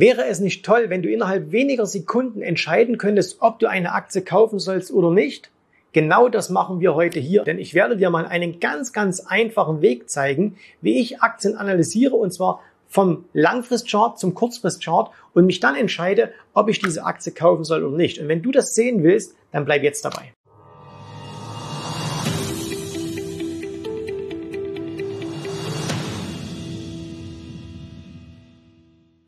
Wäre es nicht toll, wenn du innerhalb weniger Sekunden entscheiden könntest, ob du eine Aktie kaufen sollst oder nicht? Genau das machen wir heute hier, denn ich werde dir mal einen ganz, ganz einfachen Weg zeigen, wie ich Aktien analysiere und zwar vom Langfristchart zum Kurzfristchart und mich dann entscheide, ob ich diese Aktie kaufen soll oder nicht. Und wenn du das sehen willst, dann bleib jetzt dabei.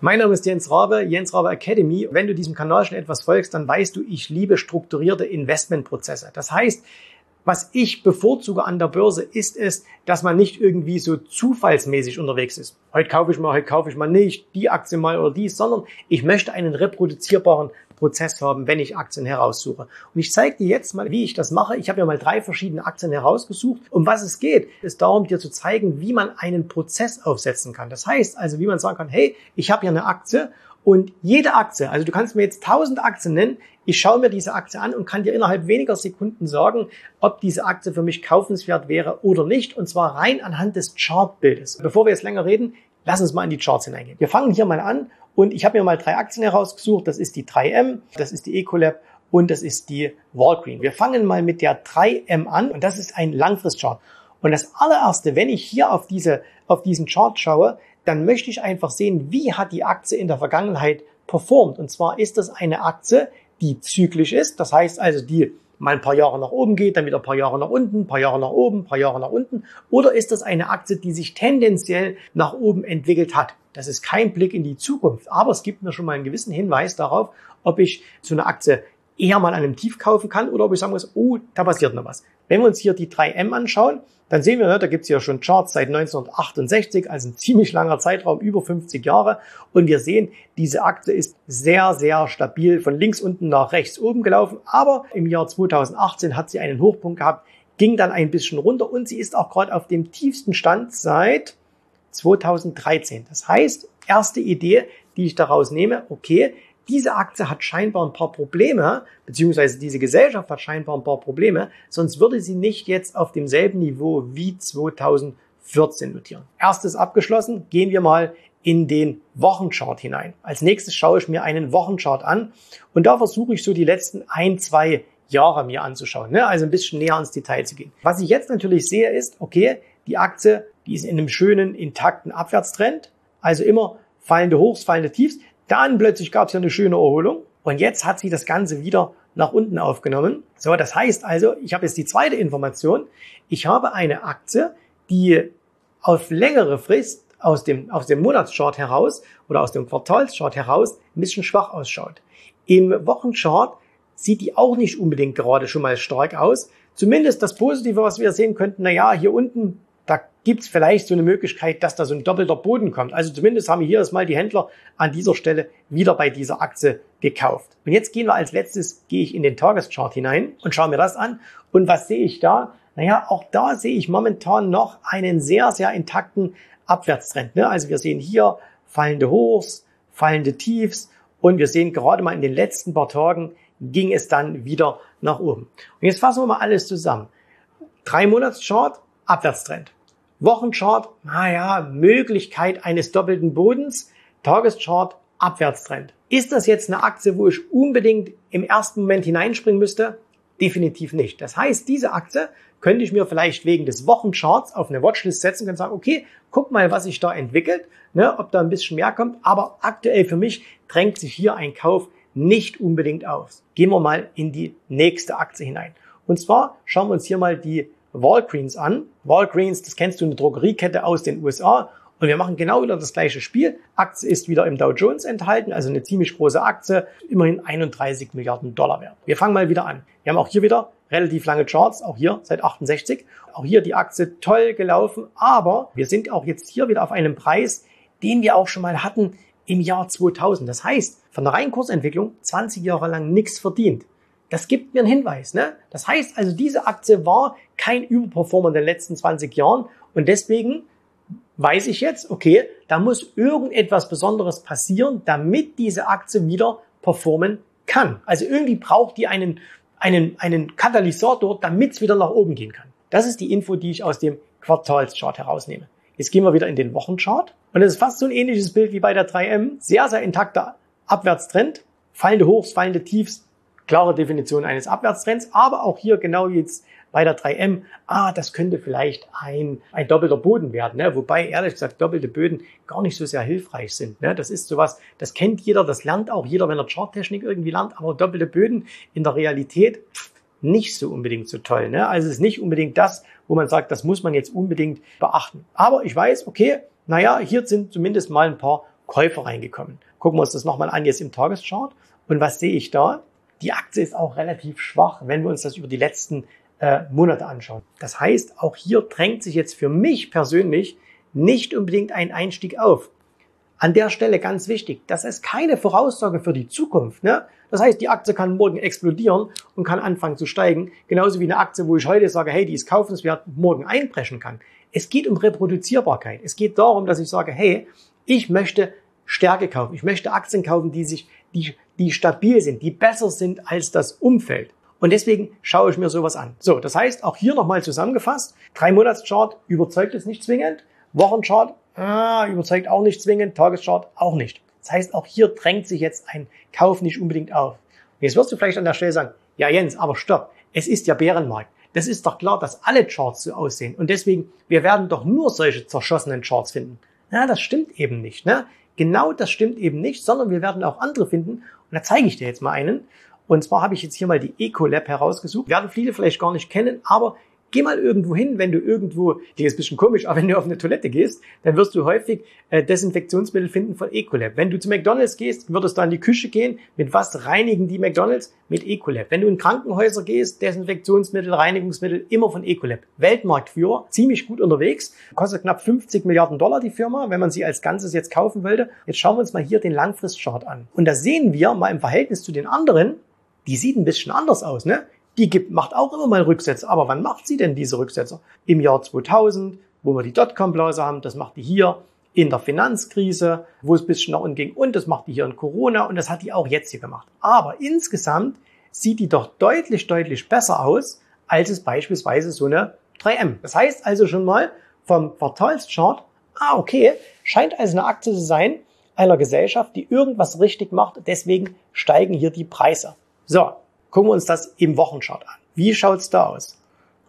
Mein Name ist Jens Rabe, Jens Rabe Academy. Wenn du diesem Kanal schon etwas folgst, dann weißt du, ich liebe strukturierte Investmentprozesse. Das heißt, was ich bevorzuge an der Börse ist es, dass man nicht irgendwie so zufallsmäßig unterwegs ist. Heute kaufe ich mal, heute kaufe ich mal nicht, die Aktie mal oder dies, sondern ich möchte einen reproduzierbaren Prozess haben, wenn ich Aktien heraussuche. Und ich zeige dir jetzt mal, wie ich das mache. Ich habe ja mal drei verschiedene Aktien herausgesucht. Um was es geht, ist darum, dir zu zeigen, wie man einen Prozess aufsetzen kann. Das heißt also, wie man sagen kann, hey, ich habe hier eine Aktie und jede Aktie, also du kannst mir jetzt 1000 Aktien nennen, ich schaue mir diese Aktie an und kann dir innerhalb weniger Sekunden sagen, ob diese Aktie für mich kaufenswert wäre oder nicht, und zwar rein anhand des Chartbildes. Bevor wir jetzt länger reden, lass uns mal in die Charts hineingehen. Wir fangen hier mal an und ich habe mir mal drei Aktien herausgesucht. Das ist die 3M, das ist die Ecolab und das ist die Walgreen. Wir fangen mal mit der 3M an und das ist ein Langfristchart. Und das allererste, wenn ich hier auf diese, auf diesen Chart schaue, dann möchte ich einfach sehen, wie hat die Aktie in der Vergangenheit performt. Und zwar ist das eine Aktie, die zyklisch ist. Das heißt also, die mal ein paar Jahre nach oben geht, dann wieder ein paar Jahre nach unten, ein paar Jahre nach oben, ein paar Jahre nach unten? Oder ist das eine Aktie, die sich tendenziell nach oben entwickelt hat? Das ist kein Blick in die Zukunft, aber es gibt mir schon mal einen gewissen Hinweis darauf, ob ich so eine Aktie eher mal an einem Tief kaufen kann oder ob ich sagen muss, oh, da passiert noch was. Wenn wir uns hier die 3M anschauen, dann sehen wir, ne, da gibt's ja schon Charts seit 1968, also ein ziemlich langer Zeitraum, über 50 Jahre. Und wir sehen, diese Aktie ist sehr, sehr stabil von links unten nach rechts oben gelaufen. Aber im Jahr 2018 hat sie einen Hochpunkt gehabt, ging dann ein bisschen runter und sie ist auch gerade auf dem tiefsten Stand seit 2013. Das heißt, erste Idee, die ich daraus nehme, okay, diese Aktie hat scheinbar ein paar Probleme, beziehungsweise diese Gesellschaft hat scheinbar ein paar Probleme, sonst würde sie nicht jetzt auf demselben Niveau wie 2014 notieren. Erstes abgeschlossen, gehen wir mal in den Wochenchart hinein. Als nächstes schaue ich mir einen Wochenchart an und da versuche ich so die letzten ein, zwei Jahre mir anzuschauen, ne? also ein bisschen näher ins Detail zu gehen. Was ich jetzt natürlich sehe ist, okay, die Aktie, die ist in einem schönen, intakten Abwärtstrend, also immer fallende Hochs, fallende Tiefs. Dann plötzlich gab es ja eine schöne Erholung und jetzt hat sie das Ganze wieder nach unten aufgenommen. So, das heißt also, ich habe jetzt die zweite Information. Ich habe eine Aktie, die auf längere Frist aus dem, aus dem Monatschart heraus oder aus dem Quartalschart heraus ein bisschen schwach ausschaut. Im Wochenchart sieht die auch nicht unbedingt gerade schon mal stark aus. Zumindest das Positive, was wir sehen könnten, na ja, hier unten da gibt es vielleicht so eine Möglichkeit, dass da so ein doppelter Boden kommt. Also zumindest haben hier erstmal die Händler an dieser Stelle wieder bei dieser Aktie gekauft. Und jetzt gehen wir als letztes, gehe ich in den Tageschart hinein und schaue mir das an. Und was sehe ich da? Naja, auch da sehe ich momentan noch einen sehr, sehr intakten Abwärtstrend. Ne? Also wir sehen hier fallende Hochs, fallende Tiefs und wir sehen gerade mal in den letzten paar Tagen ging es dann wieder nach oben. Und jetzt fassen wir mal alles zusammen. Drei Monatschart, Abwärtstrend. Wochenchart, naja, Möglichkeit eines doppelten Bodens. Tageschart, Abwärtstrend. Ist das jetzt eine Aktie, wo ich unbedingt im ersten Moment hineinspringen müsste? Definitiv nicht. Das heißt, diese Aktie könnte ich mir vielleicht wegen des Wochencharts auf eine Watchlist setzen und sagen, okay, guck mal, was sich da entwickelt, ne, ob da ein bisschen mehr kommt. Aber aktuell für mich drängt sich hier ein Kauf nicht unbedingt aus. Gehen wir mal in die nächste Aktie hinein. Und zwar schauen wir uns hier mal die Walgreens an. Walgreens, das kennst du, eine Drogeriekette aus den USA. Und wir machen genau wieder das gleiche Spiel. Aktie ist wieder im Dow Jones enthalten, also eine ziemlich große Aktie, immerhin 31 Milliarden Dollar wert. Wir fangen mal wieder an. Wir haben auch hier wieder relativ lange Charts, auch hier seit 68. Auch hier die Aktie toll gelaufen, aber wir sind auch jetzt hier wieder auf einem Preis, den wir auch schon mal hatten im Jahr 2000. Das heißt, von der reinen Kursentwicklung 20 Jahre lang nichts verdient. Das gibt mir einen Hinweis. Ne? Das heißt also, diese Aktie war kein Überperformer in den letzten 20 Jahren und deswegen weiß ich jetzt, okay, da muss irgendetwas Besonderes passieren, damit diese Aktie wieder performen kann. Also irgendwie braucht die einen, einen, einen Katalysator, damit es wieder nach oben gehen kann. Das ist die Info, die ich aus dem Quartalschart herausnehme. Jetzt gehen wir wieder in den Wochenchart. Und es ist fast so ein ähnliches Bild wie bei der 3M. Sehr, sehr intakter Abwärtstrend. Fallende Hochs, fallende Tiefs. Klare Definition eines Abwärtstrends. Aber auch hier genau jetzt bei der 3M, ah, das könnte vielleicht ein, ein doppelter Boden werden. Ne? Wobei, ehrlich gesagt, doppelte Böden gar nicht so sehr hilfreich sind. Ne? Das ist sowas, das kennt jeder, das lernt auch jeder, wenn er Charttechnik irgendwie lernt. Aber doppelte Böden in der Realität nicht so unbedingt so toll. Ne? Also es ist nicht unbedingt das, wo man sagt, das muss man jetzt unbedingt beachten. Aber ich weiß, okay, naja, hier sind zumindest mal ein paar Käufer reingekommen. Gucken wir uns das nochmal an jetzt im Tageschart. Und was sehe ich da? Die Aktie ist auch relativ schwach, wenn wir uns das über die letzten äh, Monate anschauen. Das heißt, auch hier drängt sich jetzt für mich persönlich nicht unbedingt ein Einstieg auf. An der Stelle ganz wichtig, das ist keine Voraussage für die Zukunft. Ne? Das heißt, die Aktie kann morgen explodieren und kann anfangen zu steigen. Genauso wie eine Aktie, wo ich heute sage, hey, die ist kaufenswert, morgen einbrechen kann. Es geht um Reproduzierbarkeit. Es geht darum, dass ich sage, hey, ich möchte Stärke kaufen. Ich möchte Aktien kaufen, die sich, die, die stabil sind, die besser sind als das Umfeld. Und deswegen schaue ich mir sowas an. So, das heißt, auch hier nochmal zusammengefasst, drei Monatschart überzeugt es nicht zwingend, Wochenchart ah, überzeugt auch nicht zwingend, Tageschart auch nicht. Das heißt, auch hier drängt sich jetzt ein Kauf nicht unbedingt auf. Und jetzt wirst du vielleicht an der Stelle sagen, ja Jens, aber stopp, es ist ja Bärenmarkt. Das ist doch klar, dass alle Charts so aussehen. Und deswegen, wir werden doch nur solche zerschossenen Charts finden. Ja, das stimmt eben nicht. Ne? Genau das stimmt eben nicht, sondern wir werden auch andere finden. Und da zeige ich dir jetzt mal einen. Und zwar habe ich jetzt hier mal die Ecolab herausgesucht. Werden viele vielleicht gar nicht kennen, aber Geh mal irgendwo hin, wenn du irgendwo, die ist ein bisschen komisch, aber wenn du auf eine Toilette gehst, dann wirst du häufig äh, Desinfektionsmittel finden von Ecolab. Wenn du zu McDonalds gehst, würdest du an die Küche gehen. Mit was reinigen die McDonalds? Mit Ecolab. Wenn du in Krankenhäuser gehst, Desinfektionsmittel, Reinigungsmittel, immer von Ecolab. Weltmarktführer, ziemlich gut unterwegs. Kostet knapp 50 Milliarden Dollar die Firma, wenn man sie als Ganzes jetzt kaufen wollte. Jetzt schauen wir uns mal hier den Langfristchart an. Und da sehen wir mal im Verhältnis zu den anderen, die sieht ein bisschen anders aus, ne? Die gibt, macht auch immer mal Rücksätze. Aber wann macht sie denn diese Rücksätze? Im Jahr 2000, wo wir die Dotcom-Blase haben, das macht die hier in der Finanzkrise, wo es ein bisschen nach unten ging. Und das macht die hier in Corona und das hat die auch jetzt hier gemacht. Aber insgesamt sieht die doch deutlich, deutlich besser aus, als es beispielsweise so eine 3M. Das heißt also schon mal vom Quartalschart, ah, okay, scheint also eine Aktie zu sein einer Gesellschaft, die irgendwas richtig macht. Deswegen steigen hier die Preise. So, Gucken wir uns das im Wochenchart an. Wie schaut's da aus?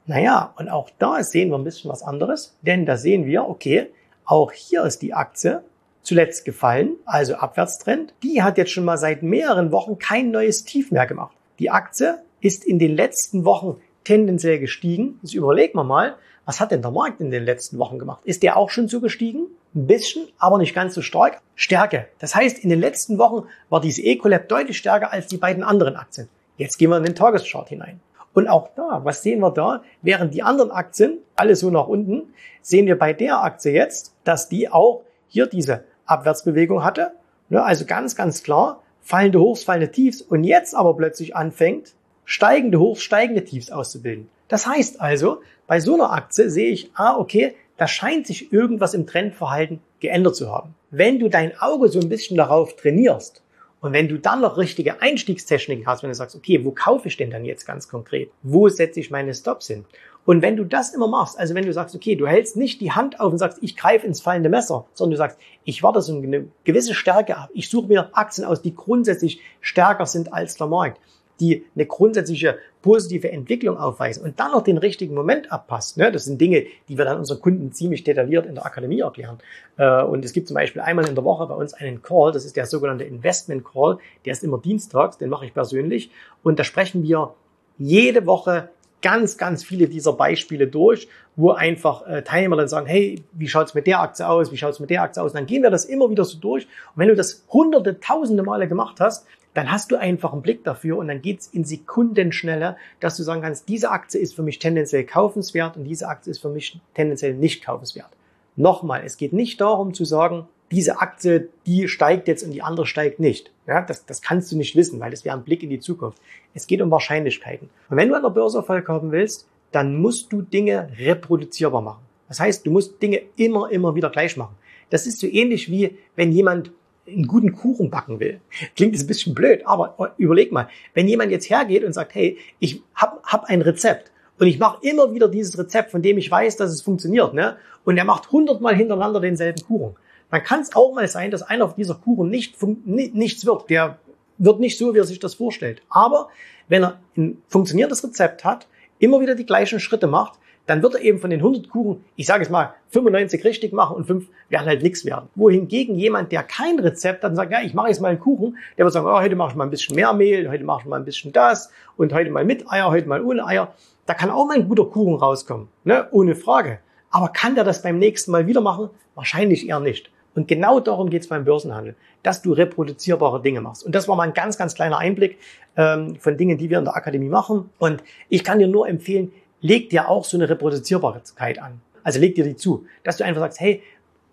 Naja, und auch da sehen wir ein bisschen was anderes, denn da sehen wir, okay, auch hier ist die Aktie zuletzt gefallen, also Abwärtstrend. Die hat jetzt schon mal seit mehreren Wochen kein neues Tief mehr gemacht. Die Aktie ist in den letzten Wochen tendenziell gestiegen. Jetzt überlegen wir mal, was hat denn der Markt in den letzten Wochen gemacht? Ist der auch schon so gestiegen? Ein bisschen, aber nicht ganz so stark. Stärke. Das heißt, in den letzten Wochen war diese Ecolab deutlich stärker als die beiden anderen Aktien. Jetzt gehen wir in den Tageschart hinein. Und auch da, was sehen wir da? Während die anderen Aktien alle so nach unten, sehen wir bei der Aktie jetzt, dass die auch hier diese Abwärtsbewegung hatte. Also ganz, ganz klar, fallende Hochs, fallende Tiefs und jetzt aber plötzlich anfängt, steigende Hochs, steigende Tiefs auszubilden. Das heißt also, bei so einer Aktie sehe ich, ah, okay, da scheint sich irgendwas im Trendverhalten geändert zu haben. Wenn du dein Auge so ein bisschen darauf trainierst, und wenn du dann noch richtige Einstiegstechniken hast, wenn du sagst, okay, wo kaufe ich denn dann jetzt ganz konkret? Wo setze ich meine Stops hin? Und wenn du das immer machst, also wenn du sagst, okay, du hältst nicht die Hand auf und sagst, ich greife ins fallende Messer, sondern du sagst, ich warte so eine gewisse Stärke ab. Ich suche mir Aktien aus, die grundsätzlich stärker sind als der Markt die eine grundsätzliche positive Entwicklung aufweisen und dann noch den richtigen Moment abpasst. Ne? Das sind Dinge, die wir dann unseren Kunden ziemlich detailliert in der Akademie erklären. Äh, und es gibt zum Beispiel einmal in der Woche bei uns einen Call, das ist der sogenannte Investment Call, der ist immer dienstags, den mache ich persönlich. Und da sprechen wir jede Woche ganz, ganz viele dieser Beispiele durch, wo einfach äh, Teilnehmer dann sagen, hey, wie schaut's mit der Aktie aus, wie schaut's mit der Aktie aus? Und dann gehen wir das immer wieder so durch. Und wenn du das hunderte, tausende Male gemacht hast, dann hast du einfach einen Blick dafür und dann geht's in Sekunden schneller, dass du sagen kannst, diese Aktie ist für mich tendenziell kaufenswert und diese Aktie ist für mich tendenziell nicht kaufenswert. Nochmal, es geht nicht darum zu sagen, diese Aktie, die steigt jetzt und die andere steigt nicht. Ja, das, das kannst du nicht wissen, weil das wäre ein Blick in die Zukunft. Es geht um Wahrscheinlichkeiten. Und wenn du an der Börse Erfolg haben willst, dann musst du Dinge reproduzierbar machen. Das heißt, du musst Dinge immer, immer wieder gleich machen. Das ist so ähnlich wie wenn jemand einen guten Kuchen backen will. Klingt jetzt ein bisschen blöd, aber überleg mal, wenn jemand jetzt hergeht und sagt, hey, ich hab, hab ein Rezept und ich mache immer wieder dieses Rezept, von dem ich weiß, dass es funktioniert, ne? und er macht hundertmal hintereinander denselben Kuchen, dann kann es auch mal sein, dass einer auf dieser Kuchen nicht, nichts wird. Der wird nicht so, wie er sich das vorstellt. Aber wenn er ein funktionierendes Rezept hat, immer wieder die gleichen Schritte macht, dann wird er eben von den 100 Kuchen, ich sage es mal, 95 richtig machen und 5 werden halt nichts werden. Wohingegen jemand, der kein Rezept hat und sagt, ja, ich mache jetzt mal einen Kuchen, der wird sagen, oh, heute mache ich mal ein bisschen mehr Mehl, heute mache ich mal ein bisschen das und heute mal mit Eier, heute mal ohne Eier. Da kann auch mal ein guter Kuchen rauskommen, ne? ohne Frage. Aber kann der das beim nächsten Mal wieder machen? Wahrscheinlich eher nicht. Und genau darum geht es beim Börsenhandel, dass du reproduzierbare Dinge machst. Und das war mal ein ganz, ganz kleiner Einblick ähm, von Dingen, die wir in der Akademie machen. Und ich kann dir nur empfehlen, leg dir auch so eine Reproduzierbarkeit an. Also leg dir die zu, dass du einfach sagst, hey,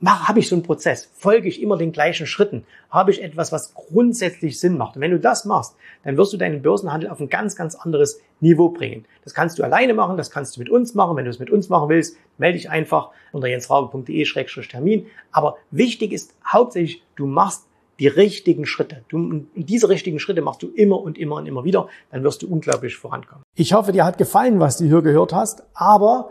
habe ich so einen Prozess? Folge ich immer den gleichen Schritten? Habe ich etwas, was grundsätzlich Sinn macht? Und wenn du das machst, dann wirst du deinen Börsenhandel auf ein ganz, ganz anderes Niveau bringen. Das kannst du alleine machen, das kannst du mit uns machen. Wenn du es mit uns machen willst, melde dich einfach unter jensraube.de-termin. Aber wichtig ist hauptsächlich, du machst die richtigen Schritte. Du, diese richtigen Schritte machst du immer und immer und immer wieder, dann wirst du unglaublich vorankommen. Ich hoffe, dir hat gefallen, was du hier gehört hast, aber